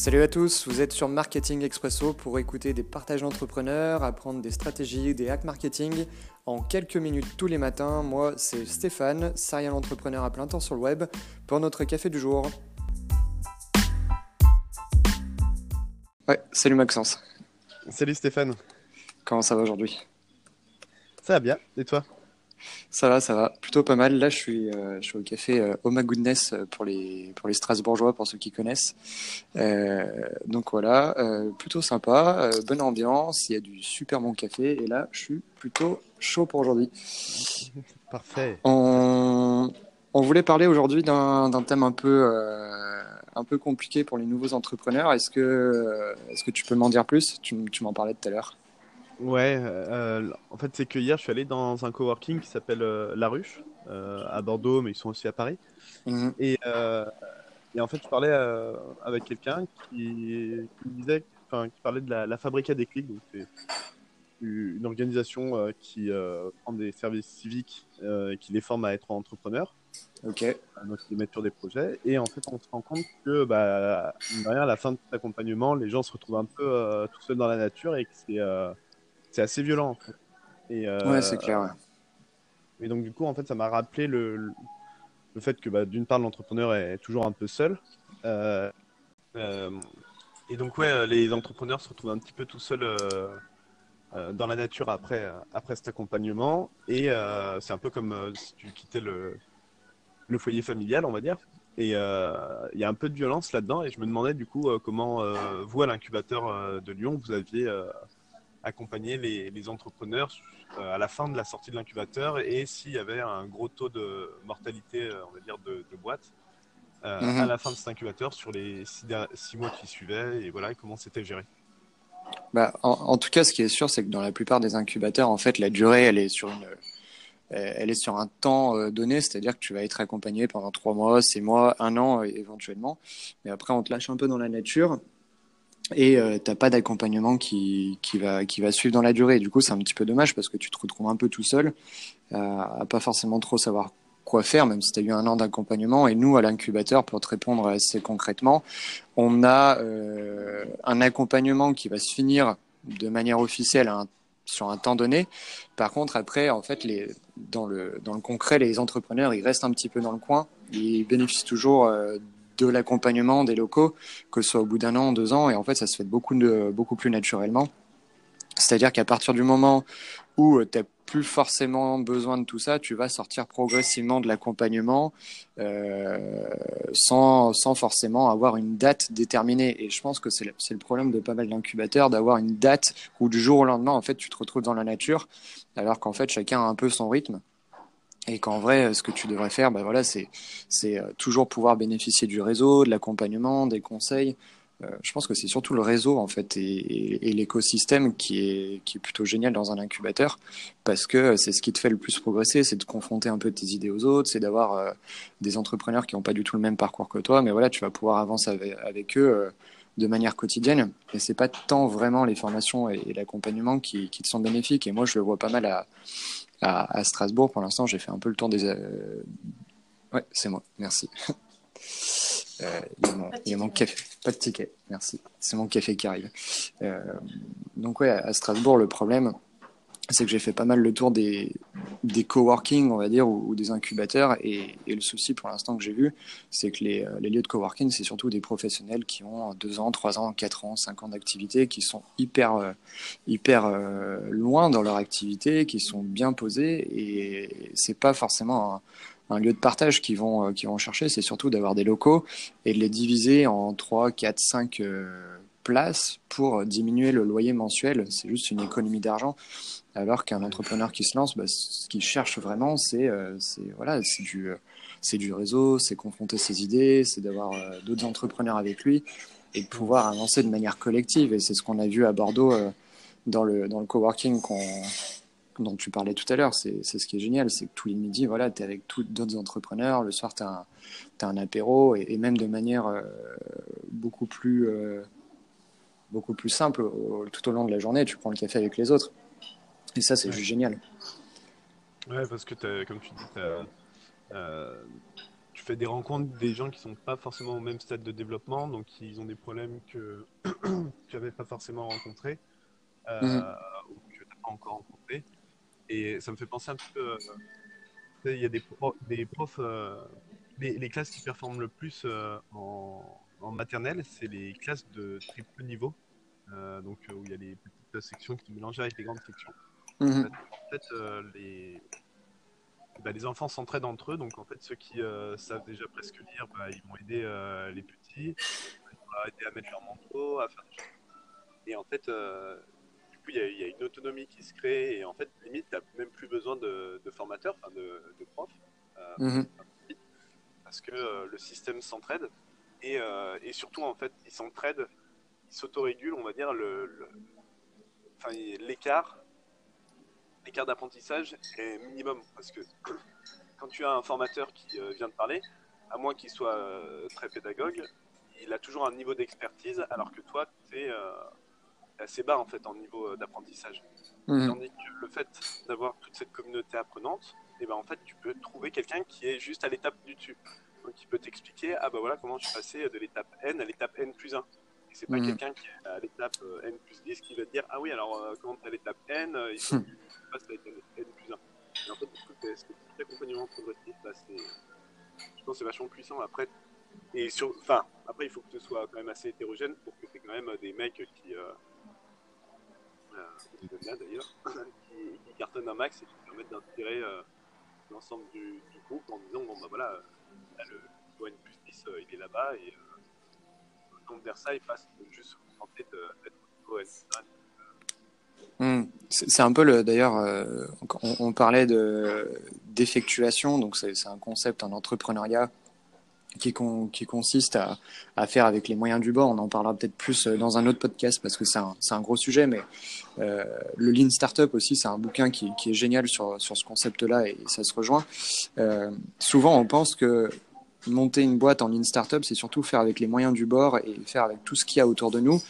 Salut à tous, vous êtes sur Marketing Expresso pour écouter des partages d'entrepreneurs, apprendre des stratégies, des hacks marketing en quelques minutes tous les matins. Moi, c'est Stéphane, serial entrepreneur à plein temps sur le web, pour notre café du jour. Ouais, salut Maxence. Salut Stéphane. Comment ça va aujourd'hui? Ça va bien, et toi? Ça va, ça va, plutôt pas mal. Là, je suis, euh, je suis au café euh, Oma Goodness euh, pour les, pour les Strasbourgeois, pour ceux qui connaissent. Euh, donc voilà, euh, plutôt sympa, bonne ambiance, il y a du super bon café. Et là, je suis plutôt chaud pour aujourd'hui. Parfait. On, on voulait parler aujourd'hui d'un thème un peu, un peu compliqué pour les nouveaux entrepreneurs. Est-ce que, est-ce que tu peux m'en dire plus? Tu, tu m'en parlais tout à l'heure. Ouais, euh, en fait, c'est que hier, je suis allé dans un coworking qui s'appelle euh, La Ruche, euh, à Bordeaux, mais ils sont aussi à Paris. Mhm. Et, euh, et en fait, je parlais euh, avec quelqu'un qui, qui disait, enfin, qui parlait de la, la Fabrica des clics. Donc, c'est une organisation euh, qui euh, prend des services civiques euh, et qui les forme à être entrepreneurs. Ok. Euh, Donc, ils les mettent sur des projets. Et en fait, on se rend compte que, bah, mine de rien, à la fin de cet accompagnement, les gens se retrouvent un peu euh, tout seuls dans la nature et que c'est euh, c'est assez violent en fait. Et, euh, Ouais, c'est clair. ouais. et donc du coup en fait ça m'a rappelé le, le fait que bah, d'une part l'entrepreneur est toujours un peu seul. Euh, euh, et donc ouais les entrepreneurs se retrouvent un petit peu tout seuls dans la nature après après cet accompagnement et c'est un peu comme si tu quittais le le foyer familial on va dire. Et euh, il y a un peu de violence là-dedans et je me demandais du coup euh, comment euh, vous à l'incubateur de Lyon vous aviez accompagner les, les entrepreneurs euh, à la fin de la sortie de l'incubateur et s'il y avait un gros taux de mortalité, euh, on va dire, de, de boîtes euh, Mhm. à la fin de cet incubateur sur les six, mois qui suivaient et voilà comment c'était géré. Bah, en, en tout cas, ce qui est sûr, c'est que dans la plupart des incubateurs, en fait, la durée, elle est sur une, elle est sur un temps donné, c'est-à-dire que tu vas être accompagné pendant trois mois, six mois, un an éventuellement. Mais après, on te lâche un peu dans la nature et euh, t'as pas d'accompagnement qui, qui va qui va suivre dans la durée. Du coup, c'est un petit peu dommage parce que tu te retrouves un peu tout seul, euh, à pas forcément trop savoir quoi faire, même si tu as eu un an d'accompagnement. Et nous, à l'incubateur, pour te répondre assez concrètement, on a euh, un accompagnement qui va se finir de manière officielle sur un temps donné. Par contre, après, en fait, dans, le, dans le concret, les entrepreneurs, ils restent un petit peu dans le coin. Ils bénéficient toujours euh, de l'accompagnement des locaux, que ce soit au bout d'un an, deux ans. Et en fait, ça se fait beaucoup, beaucoup plus naturellement. C'est-à-dire qu'à partir du moment où tu n'as plus forcément besoin de tout ça, tu vas sortir progressivement de l'accompagnement euh, sans, sans forcément avoir une date déterminée. Et je pense que c'est le, le problème de pas mal d'incubateurs, d'avoir une date où du jour au lendemain, en fait, tu te retrouves dans la nature, alors qu'en fait, chacun a un peu son rythme. Et qu'en vrai, ce que tu devrais faire, bah voilà, c'est euh, toujours pouvoir bénéficier du réseau, de l'accompagnement, des conseils. Euh, je pense que c'est surtout le réseau en fait et, l'écosystème qui est qui est plutôt génial dans un incubateur parce que c'est ce qui te fait le plus progresser, c'est de confronter un peu tes idées aux autres, c'est d'avoir euh, des entrepreneurs qui n'ont pas du tout le même parcours que toi, mais voilà, tu vas pouvoir avancer avec, eux euh, de manière quotidienne. Et c'est pas tant vraiment les formations et l'accompagnement qui, qui te sont bénéfiques. Et moi, je le vois pas mal à, à, à Strasbourg. Pour l'instant, j'ai fait un peu le tour des. euh, Ouais, c'est moi. Merci. Euh, il y a mon, il y a mon café. Pas de ticket. Merci. C'est mon café qui arrive. Euh, donc ouais, à Strasbourg, le problème, c'est que j'ai fait pas mal le tour des, des coworking, on va dire, ou, des incubateurs. Et, le souci pour l'instant que j'ai vu, c'est que les, les lieux de coworking, c'est surtout des professionnels qui ont deux ans, trois ans, quatre ans, cinq ans d'activité, qui sont hyper, euh, hyper euh, loin dans leur activité, qui sont bien posés. Et c'est pas forcément un, lieu de partage qu'ils vont, euh, vont chercher, c'est surtout d'avoir des locaux et de les diviser en 3, 4, 5 euh, places pour diminuer le loyer mensuel. C'est juste une économie d'argent. Alors qu'un entrepreneur qui se lance, bah, ce qu'il cherche vraiment, c'est euh, voilà, du, euh, du réseau, c'est confronter ses idées, c'est d'avoir euh, d'autres entrepreneurs avec lui et de pouvoir avancer de manière collective. Et c'est ce qu'on a vu à Bordeaux dans, le, coworking dont tu parlais tout à l'heure, c'est ce qui est génial, c'est que tous les midis, voilà, tu es avec d'autres entrepreneurs, le soir, tu as, un apéro, et, même de manière beaucoup, plus, simple, tout au long de la journée, tu prends le café avec les autres. Et ça, c'est Ouais. juste génial. Ouais, parce que t'as- comme tu dis, euh, tu fais des rencontres des gens qui sont pas forcément au même stade de développement, donc ils ont des problèmes que tu n'avais pas forcément rencontrés euh, mhm. ou que tu n'as pas encore rencontrés. Et ça me fait penser un petit peu. Euh, il y a des, des profs, les, classes qui performent le plus en, en, maternelle, c'est les classes de triple niveau, donc où il y a les petites sections qui sont mélangées avec les grandes sections. Mhm. En fait, les, bah, les enfants s'entraident entre eux. Donc en fait, ceux qui euh, savent déjà presque lire, bah, ils vont aider euh, les petits, ils vont aider à mettre leur manteau, à faire des choses. Et en fait, euh, du coup, il y, a une autonomie qui se crée. Et en fait, limite, tu n'as même plus besoin de, formateurs, enfin de, profs. Mhm. Parce que le système s'entraide. Et, et, surtout, en fait, ils s'entraident, ils s'autorégulent, on va dire, le, l'écart l'écart d'apprentissage est minimum. Parce que quand tu as un formateur qui euh, vient de parler, à moins qu'il soit euh, très pédagogue, il a toujours un niveau d'expertise, alors que toi, tu es euh, assez bas en fait en niveau d'apprentissage. Mmh. Tandis que le fait d'avoir toute cette communauté apprenante, et eh ben, en fait, tu peux trouver quelqu'un qui est juste à l'étape du dessus. Donc, il peut t'expliquer, ah ben voilà comment je suis passé de l'étape N à l'étape N plus 1 c'est pas mhm. quelqu'un qui est à l'étape euh, N plus 10 qui va te dire Ah oui, alors euh, comment tu à l'étape N euh, Il faut que tu passes à l'étape N plus 1. Et en fait, ce petit accompagnement progressif, bah, je pense que c'est vachement puissant. Après, et sur, enfin, après, il faut que tu sois quand même assez hétérogène pour que tu aies quand même des mecs qui. Euh, là d'ailleurs, qui, qui, cartonnent un max et qui permettent d'intégrer l'ensemble du, du, groupe en disant Bon, bah voilà, là, le N plus 10, il est là-bas et juste hmm. C'est un peu le d'ailleurs, euh, on, parlait de d'effectuation, donc c'est un concept en entrepreneuriat qui, qui consiste à, à, faire avec les moyens du bord. On en parlera peut-être plus euh, dans un autre podcast parce que c'est un, un, gros sujet, mais euh, le Lean Startup aussi, c'est un bouquin qui, qui, est génial sur, sur ce concept-là et ça se rejoint. souvent, on pense que monter une boîte en lean startup, c'est surtout faire avec les moyens du bord et faire avec tout ce qu'il y a autour de nous.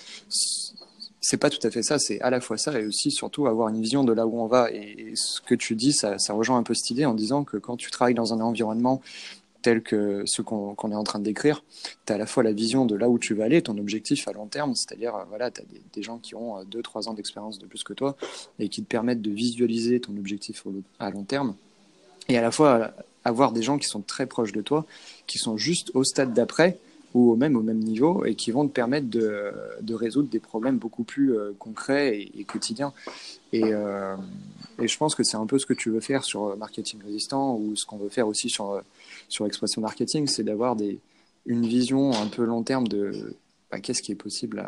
C'est pas tout à fait ça, c'est à la fois ça et aussi surtout avoir une vision de là où on va. Et ce que tu dis, ça, ça rejoint un peu cette idée en disant que quand tu travailles dans un environnement tel que ce qu'on est en train de décrire, tu as à la fois la vision de là où tu vas aller, ton objectif à long terme, c'est-à-dire, euh, voilà, tu as des, gens qui ont 2-3 euh, ans d'expérience de plus que toi et qui te permettent de visualiser ton objectif à long terme. Et à la fois avoir des gens qui sont très proches de toi, qui sont juste au stade d'après ou même au même niveau et qui vont te permettre de, de résoudre des problèmes beaucoup plus euh, concrets et, quotidiens. Et, euh, et, je pense que c'est un peu ce que tu veux faire sur Marketing Résistant ou ce qu'on veut faire aussi sur, sur Expression Marketing, c'est d'avoir une vision un peu long terme de bah, qu'est-ce qui est possible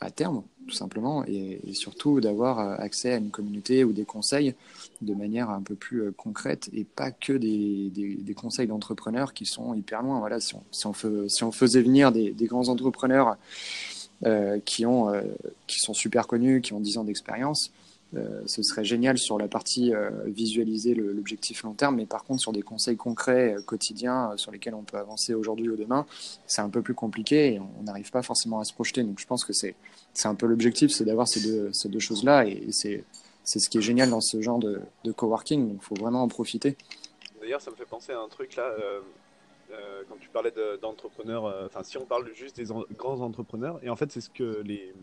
à terme, tout simplement, et, surtout d'avoir euh, accès à une communauté ou des conseils de manière un peu plus euh, concrète et pas que des, conseils d'entrepreneurs qui sont hyper loin. Voilà, si on, si on, faisait venir des, grands entrepreneurs euh, qui, qui sont super connus, qui ont 10 ans d'expérience, euh, ce serait génial sur la partie euh, visualiser l'objectif long terme, mais par contre sur des conseils concrets euh, quotidiens sur lesquels on peut avancer aujourd'hui ou demain, c'est un peu plus compliqué et on n'arrive pas forcément à se projeter. Donc je pense que c'est un peu l'objectif, c'est d'avoir ces deux, ces deux choses-là et, c'est ce qui est génial dans ce genre de coworking, donc il faut vraiment en profiter. D'ailleurs, ça me fait penser à un truc là, quand tu parlais d'entrepreneurs, enfin si on parle juste des grands entrepreneurs, et en fait c'est ce que les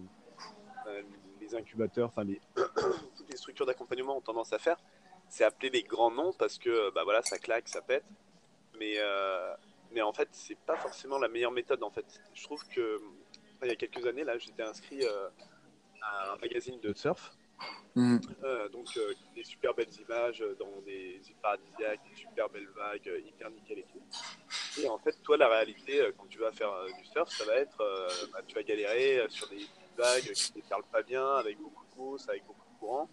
incubateurs, enfin les, toutes les structures d'accompagnement ont tendance à faire, c'est appeler les grands noms parce que bah voilà, ça claque, ça pète. Mais, euh, mais en fait, c'est pas forcément la meilleure méthode en fait. Je trouve que il y a quelques années, là, j'étais inscrit euh, à un magazine de surf. Mmh. Euh, donc des super belles images dans des îles paradisiaques, des super belles vagues, hyper nickel et tout. Et en fait, toi, la réalité, quand tu vas faire du surf, ça va être, bah, tu vas galérer sur des vagues qui ne pas bien, avec beaucoup de mousse, avec beaucoup de courant,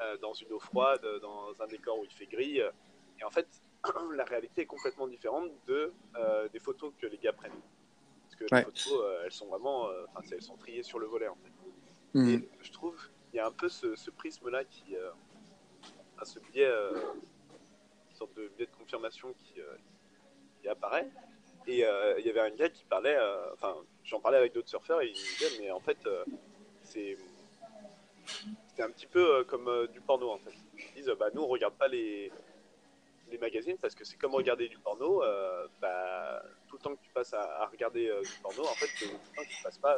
euh, dans une eau froide, dans un décor où il fait gris. Et en fait, la réalité est complètement différente de, euh, des photos que les gars prennent. Parce que les photos, euh, elles sont vraiment, enfin, elles sont triées sur le volet en fait. Mhm. Et je trouve qu'il y a un peu ce, prisme-là qui, a ce biais, une sorte de biais de confirmation qui, qui apparaît. Et il y avait un gars qui parlait, enfin, j'en parlais avec d'autres surfeurs et ils me disaient, mais en fait, euh, c'est un petit peu euh, comme euh, du porno en fait. Ils disent, bah nous on regarde pas les, les magazines parce que c'est comme regarder du porno. bah, tout le temps que tu passes à, regarder du porno, en fait, tu ne passes pas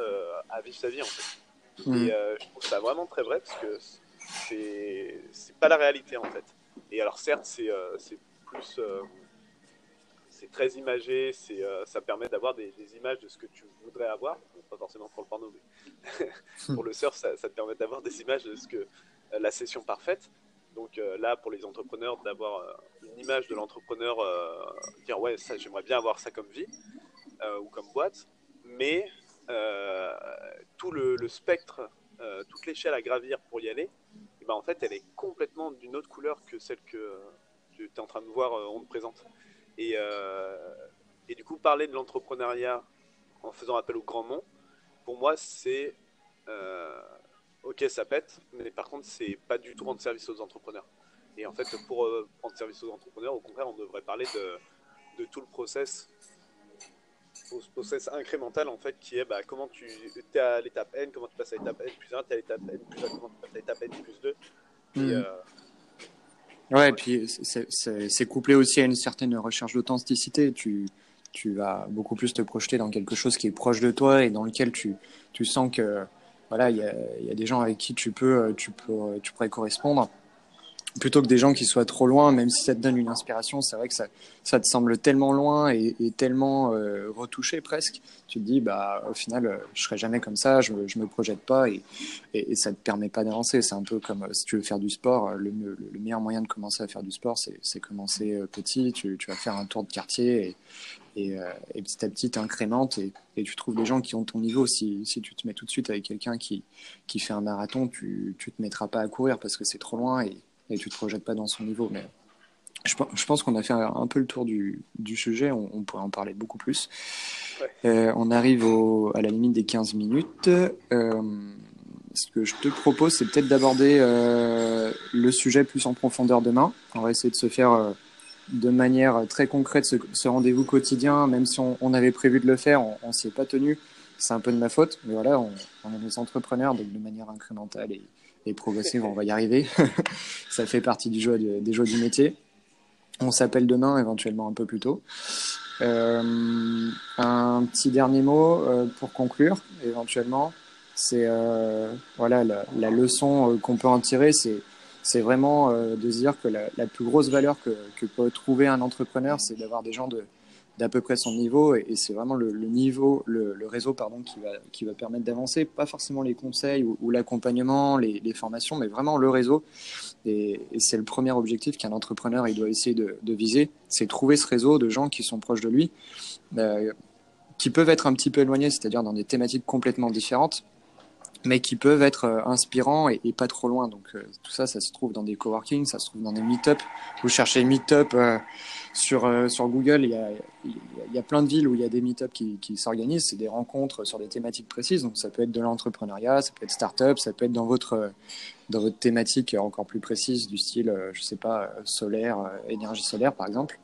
à vivre sa vie en fait. Mm. Et je trouve ça vraiment très vrai parce que c'est pas la réalité en fait. Et alors certes, c'est plus c'est très imagé, c'est, euh, ça permet d'avoir des, images de ce que tu voudrais avoir, pas forcément pour le porno, mais pour le surf, ça, te permet d'avoir des images de ce que euh, la session parfaite. Donc euh, là, pour les entrepreneurs, d'avoir une image de l'entrepreneur, dire ouais, ça, j'aimerais bien avoir ça comme vie ou comme boîte, mais tout le, spectre, toute l'échelle à gravir pour y aller, eh ben, en fait, elle est complètement d'une autre couleur que celle que tu es en train de voir, on te présente. Et, euh, et du coup, parler de l'entrepreneuriat en faisant appel au grand nom, pour moi, c'est euh, ok, ça pète, mais par contre, c'est pas du tout rendre service aux entrepreneurs. Et en fait, pour euh, rendre service aux entrepreneurs, au contraire, on devrait parler de, de tout le process, au process incrémental en fait, qui est bah, comment tu es à l'étape N, comment tu passes à l'étape N plus 1, tu es à l'étape N plus 1, comment tu passes à l'étape N plus 2. Et, Ouais, et puis c'est couplé aussi à une certaine recherche d'authenticité. Tu, tu vas beaucoup plus te projeter dans quelque chose qui est proche de toi et dans lequel tu, tu sens que voilà, il y a, y a, des gens avec qui tu peux, tu peux, tu pourrais correspondre plutôt que des gens qui soient trop loin, même si ça te donne une inspiration, c'est vrai que ça, ça te semble tellement loin et, tellement euh, retouché presque. Tu te dis, bah, au final, euh, je serai jamais comme ça, je, je me projette pas et, et, et ça te permet pas d'avancer. C'est un peu comme euh, si tu veux faire du sport, le, le, le, meilleur moyen de commencer à faire du sport, c'est commencer petit. Tu, tu, vas faire un tour de quartier et, et, et petit à petit, tu incrémentes et, et, tu trouves des gens qui ont ton niveau. Si, si tu te mets tout de suite avec quelqu'un qui, qui fait un marathon, tu, tu te mettras pas à courir parce que c'est trop loin et et tu te projettes pas dans son niveau. Mais je, je pense qu'on a fait un, peu le tour du, du sujet, on, pourrait en parler beaucoup plus. Euh, on arrive au, à la limite des 15 minutes. Euh, ce que je te propose, c'est peut-être d'aborder euh, le sujet plus en profondeur demain. On va essayer de se faire de manière très concrète ce, ce rendez-vous quotidien, même si on, on, avait prévu de le faire, on, on s'y est pas tenu. C'est un peu de ma faute, mais voilà, on, on est des entrepreneurs, donc de manière incrémentale et, et progressive, on va y arriver. ça fait partie du jeu, des jeux du métier. On s'appelle demain, éventuellement un peu plus tôt. Euh, un petit dernier mot euh, pour conclure, éventuellement, c'est euh, voilà la, leçon euh, qu'on peut en tirer, c'est c'est vraiment euh, de se dire que la, plus grosse valeur que, peut trouver un entrepreneur, c'est d'avoir des gens de, d'à peu près son niveau et, c'est vraiment le, niveau, le, réseau pardon qui va qui va permettre d'avancer, pas forcément les conseils ou, l'accompagnement, les, formations, mais vraiment le réseau. Et, c'est le premier objectif qu'un entrepreneur il doit essayer de, viser, c'est trouver ce réseau de gens qui sont proches de lui, euh, qui peuvent être un petit peu éloignés, c'est-à-dire dans des thématiques complètement différentes, mais qui peuvent être euh, inspirants et, pas trop loin. Donc euh, tout ça, ça se trouve dans des coworking, ça se trouve dans des meet-up. Vous cherchez meet-up sur euh, sur Google, il y a plein de villes où il y a des meet-up qui, qui s'organisent. C'est des rencontres sur des thématiques précises. Donc ça peut être de l'entrepreneuriat, ça peut être start-up, ça peut être dans votre dans votre thématique encore plus précise du style, je sais pas, solaire, énergie solaire par exemple.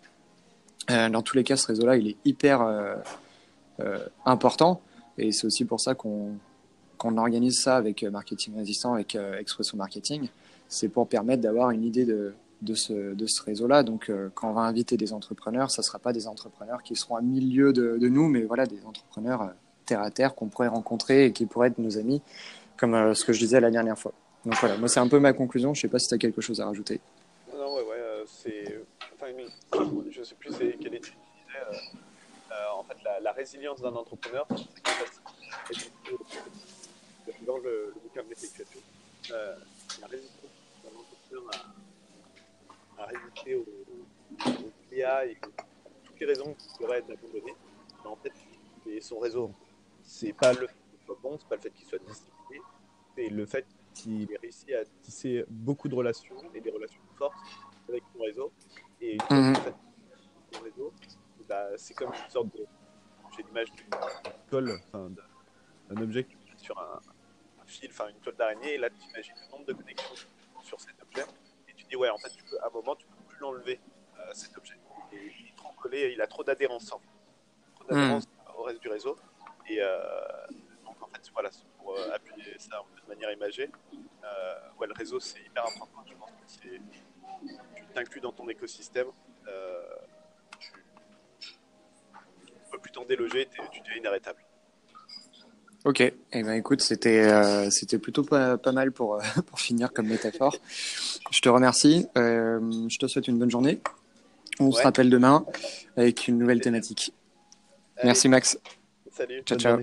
dans tous les cas, ce réseau-là, il est hyper important. Et c'est aussi pour ça qu'on organise ça avec euh, Marketing Résistant, avec euh, Expresso Marketing, c'est pour permettre d'avoir une idée de, de ce, réseau-là. Donc, euh, quand on va inviter des entrepreneurs, ça ne sera pas des entrepreneurs qui seront à milieu de, de nous, mais voilà, des entrepreneurs euh, terre à terre qu'on pourrait rencontrer et qui pourraient être nos amis, comme euh, ce que je disais la dernière fois. Donc voilà, moi c'est un peu ma conclusion. Je ne sais pas si tu as quelque chose à rajouter. Non, ouais, ouais, c'est. Enfin, je ne sais plus quelle étude disait. en fait, la, la résilience d'un entrepreneur, dans le, le bouquin de l'effectuation, la résistance d'un entrepreneur à, à résister aux, aux et toutes les raisons qui pourraient être abandonnées, en fait, c'est son réseau. C'est pas le fait qu'il soit bon, c'est pas le fait qu'il soit discipliné, c'est le fait qu'il ait réussi à tisser beaucoup de relations et des relations fortes avec son réseau. Et une fois mmh. fait son réseau, bah, c'est comme une sorte de. J'ai l'image d'une colle, d'un objet que tu mets sur un, fil, enfin une toile d'araignée, et là tu imagines le nombre de connexions sur cet objet, dis ouais, en fait, tu peux, à un moment, tu peux plus l'enlever, euh, cet objet. Et il est trop collé, il a trop d'adhérence, trop d'adhérence mmh. au reste du réseau. Et euh, donc en fait, voilà, pour euh, appuyer ça de manière imagée, ouais, le réseau c'est hyper important. Je pense que tu t'inclus dans ton écosystème, tu ne peux plus t'en déloger, tu deviens inarrêtable. Ok, eh ben écoute, c'était euh, c'était plutôt pas, pas mal pour, pour finir comme métaphore. Je te remercie, je te souhaite une bonne journée. On se rappelle demain avec une nouvelle thématique. Merci Max. Salut. Ciao, ciao.